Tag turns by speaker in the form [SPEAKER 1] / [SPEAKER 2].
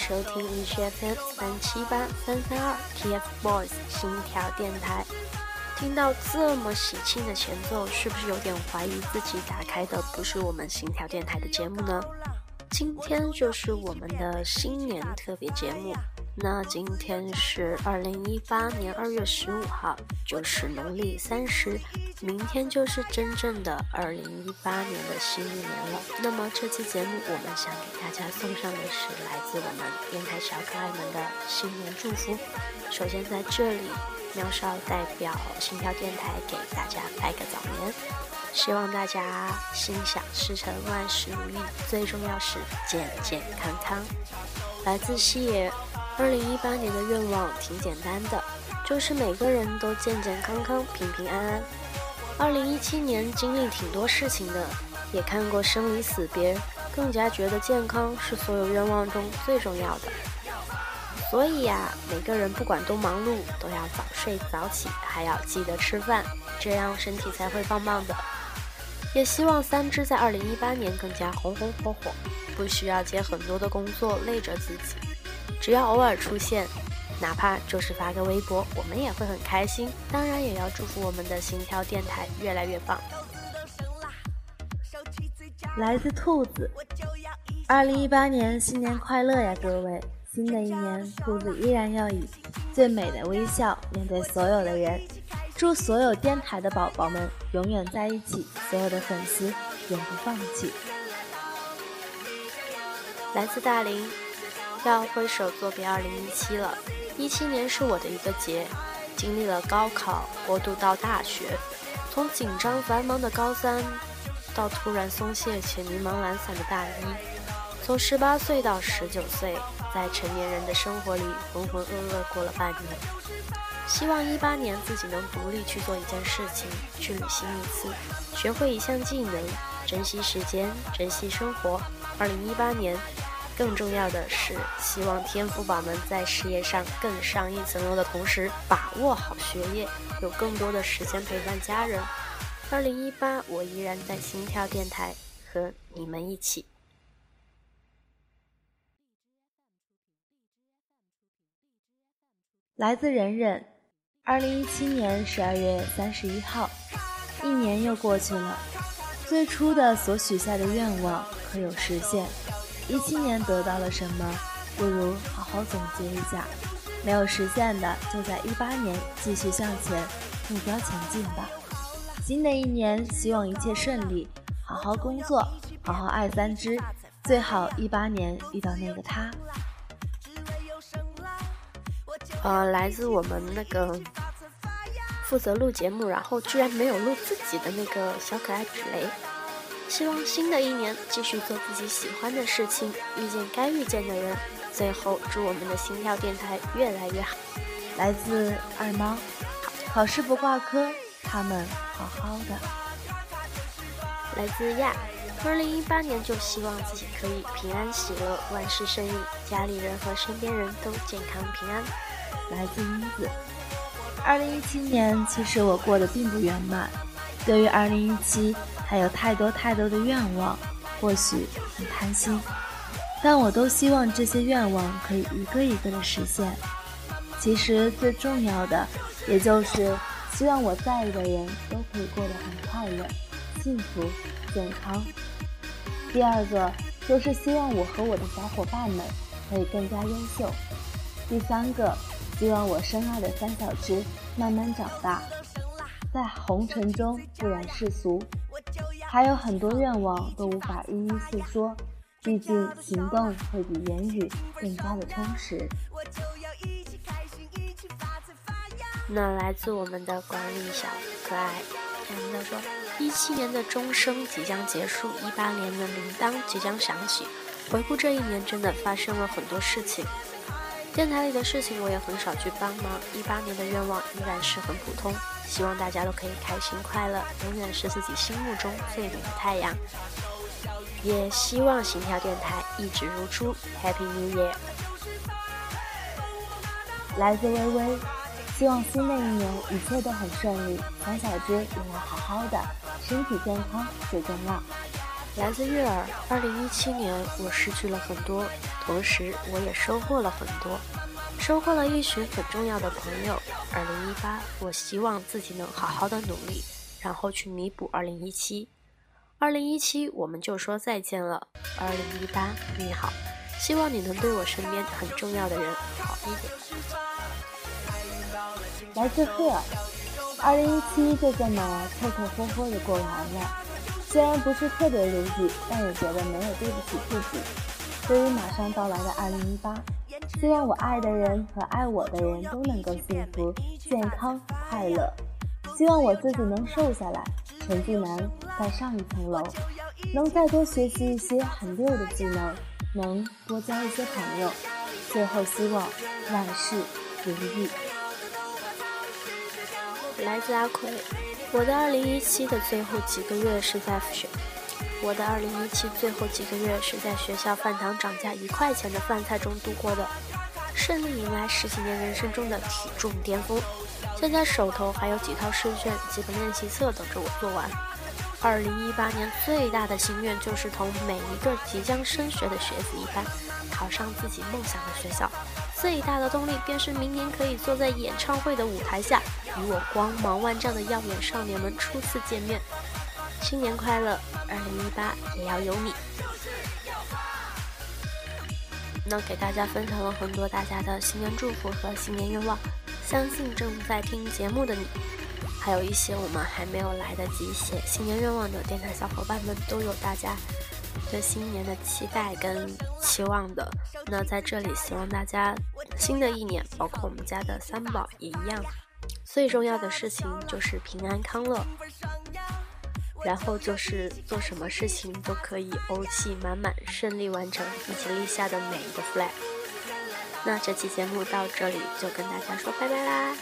[SPEAKER 1] 收听荔枝 FM 三七八三三二 TFBOYS 心跳电台。听到这么喜庆的前奏，是不是有点怀疑自己打开的不是我们心跳电台的节目呢？今天就是我们的新年特别节目。那今天是二零一八年二月十五号，就是农历三十，明天就是真正的二零一八年的新一年了。那么这期节目，我们想给大家送上的是来自我们电台小可爱们的新年祝福。首先在这里，喵少代表心跳电台给大家拜个早年，希望大家心想事成，万事如意，最重要是健健康康。来自西野。二零一八年的愿望挺简单的，就是每个人都健健康康、平平安安。二零一七年经历挺多事情的，也看过生离死别，更加觉得健康是所有愿望中最重要的。所以呀，每个人不管多忙碌，都要早睡早起，还要记得吃饭，这样身体才会棒棒的。也希望三只在二零一八年更加红红火火，不需要接很多的工作累着自己。只要偶尔出现，哪怕就是发个微博，我们也会很开心。当然，也要祝福我们的心跳电台越来越棒。
[SPEAKER 2] 来自兔子，二零一八年新年快乐呀，各位！新的一年，兔子依然要以最美的微笑面对所有的人。祝所有电台的宝宝们永远在一起，所有的粉丝永不放弃。
[SPEAKER 1] 来自大林。要挥手作别二零一七了，一七年是我的一个劫，经历了高考过渡到大学，从紧张繁忙的高三，到突然松懈且迷茫懒散的大一，从十八岁到十九岁，在成年人的生活里浑浑噩噩过了半年。希望一八年自己能独立去做一件事情，去旅行一次，学会一项技能，珍惜时间，珍惜生活。二零一八年。更重要的是，希望天赋宝们在事业上更上一层楼的同时，把握好学业，有更多的时间陪伴家人。二零一八，我依然在心跳电台和你们一起。
[SPEAKER 2] 来自忍忍，二零一七年十二月三十一号，一年又过去了，最初的所许下的愿望可有实现？一七年得到了什么？不如好好总结一下，没有实现的，就在一八年继续向前，目标前进吧。新的一年，希望一切顺利，好好工作，好好爱三只，最好一八年遇到那个他。
[SPEAKER 1] 呃，来自我们那个负责录节目，然后居然没有录自己的那个小可爱纸雷。希望新的一年继续做自己喜欢的事情，遇见该遇见的人。最后，祝我们的心跳电台越来越好。
[SPEAKER 2] 来自二猫，考试不挂科，他们好好的。
[SPEAKER 1] 来自亚，二零一八年就希望自己可以平安喜乐，万事顺意，家里人和身边人都健康平安。
[SPEAKER 2] 来自英子，二零一七年其实我过得并不圆满，对于二零一七。还有太多太多的愿望，或许很贪心，但我都希望这些愿望可以一个一个的实现。其实最重要的，也就是希望我在意的人都可以过得很快乐、幸福、健康。第二个就是希望我和我的小伙伴们可以更加优秀。第三个，希望我深爱的三小只慢慢长大，在红尘中不染世俗。还有很多愿望都无法一一诉说，毕竟行动会比言语更加的充实。
[SPEAKER 1] 那来自我们的管理小可爱，他们说：一七年的钟声即将结束，一八年的铃铛即将响起。回顾这一年，真的发生了很多事情。电台里的事情我也很少去帮忙。一八年的愿望依然是很普通，希望大家都可以开心快乐，永远是自己心目中最美的太阳。也希望心跳电台一直如初，Happy New Year！
[SPEAKER 2] 来自微微，希望新的一年一切都很顺利，黄小只也要好好的，身体健康最重要。
[SPEAKER 1] 来自悦耳。二零一七年，我失去了很多，同时我也收获了很多，收获了一群很重要的朋友。二零一八，我希望自己能好好的努力，然后去弥补二零一七。二零一七，我们就说再见了。二零一八，你好，希望你能对我身边很重要的人好一点。
[SPEAKER 2] 来自赫尔，二零一七就这么凑凑合合的过完了。虽然不是特别如意，但也觉得没有对不起自己。对于马上到来的二零一八，希望我爱的人和爱我的人都能够幸福、健康、快乐。希望我自己能瘦下来，成绩能再上一层楼，能再多学习一些很溜的技能，能多交一些朋友。最后，希望万事如意。
[SPEAKER 1] 来自阿奎。我的二零一七的最后几个月是在学，我的二零一七最后几个月是在学校饭堂涨价一块钱的饭菜中度过的，顺利迎来十几年人生中的体重巅峰。现在手头还有几套试卷、几本练习册等着我做完。二零一八年最大的心愿就是同每一个即将升学的学子一般，考上自己梦想的学校。最大的动力便是明年可以坐在演唱会的舞台下。与我光芒万丈的耀眼少年们初次见面，新年快乐！二零一八也要有你。那给大家分享了很多大家的新年祝福和新年愿望，相信正在听节目的你，还有一些我们还没有来得及写新年愿望的电台小伙伴们，都有大家对新年的期待跟期望的。那在这里，希望大家新的一年，包括我们家的三宝也一样。最重要的事情就是平安康乐，然后就是做什么事情都可以欧气满满，顺利完成自己立下的每一个 flag。那这期节目到这里就跟大家说拜拜啦。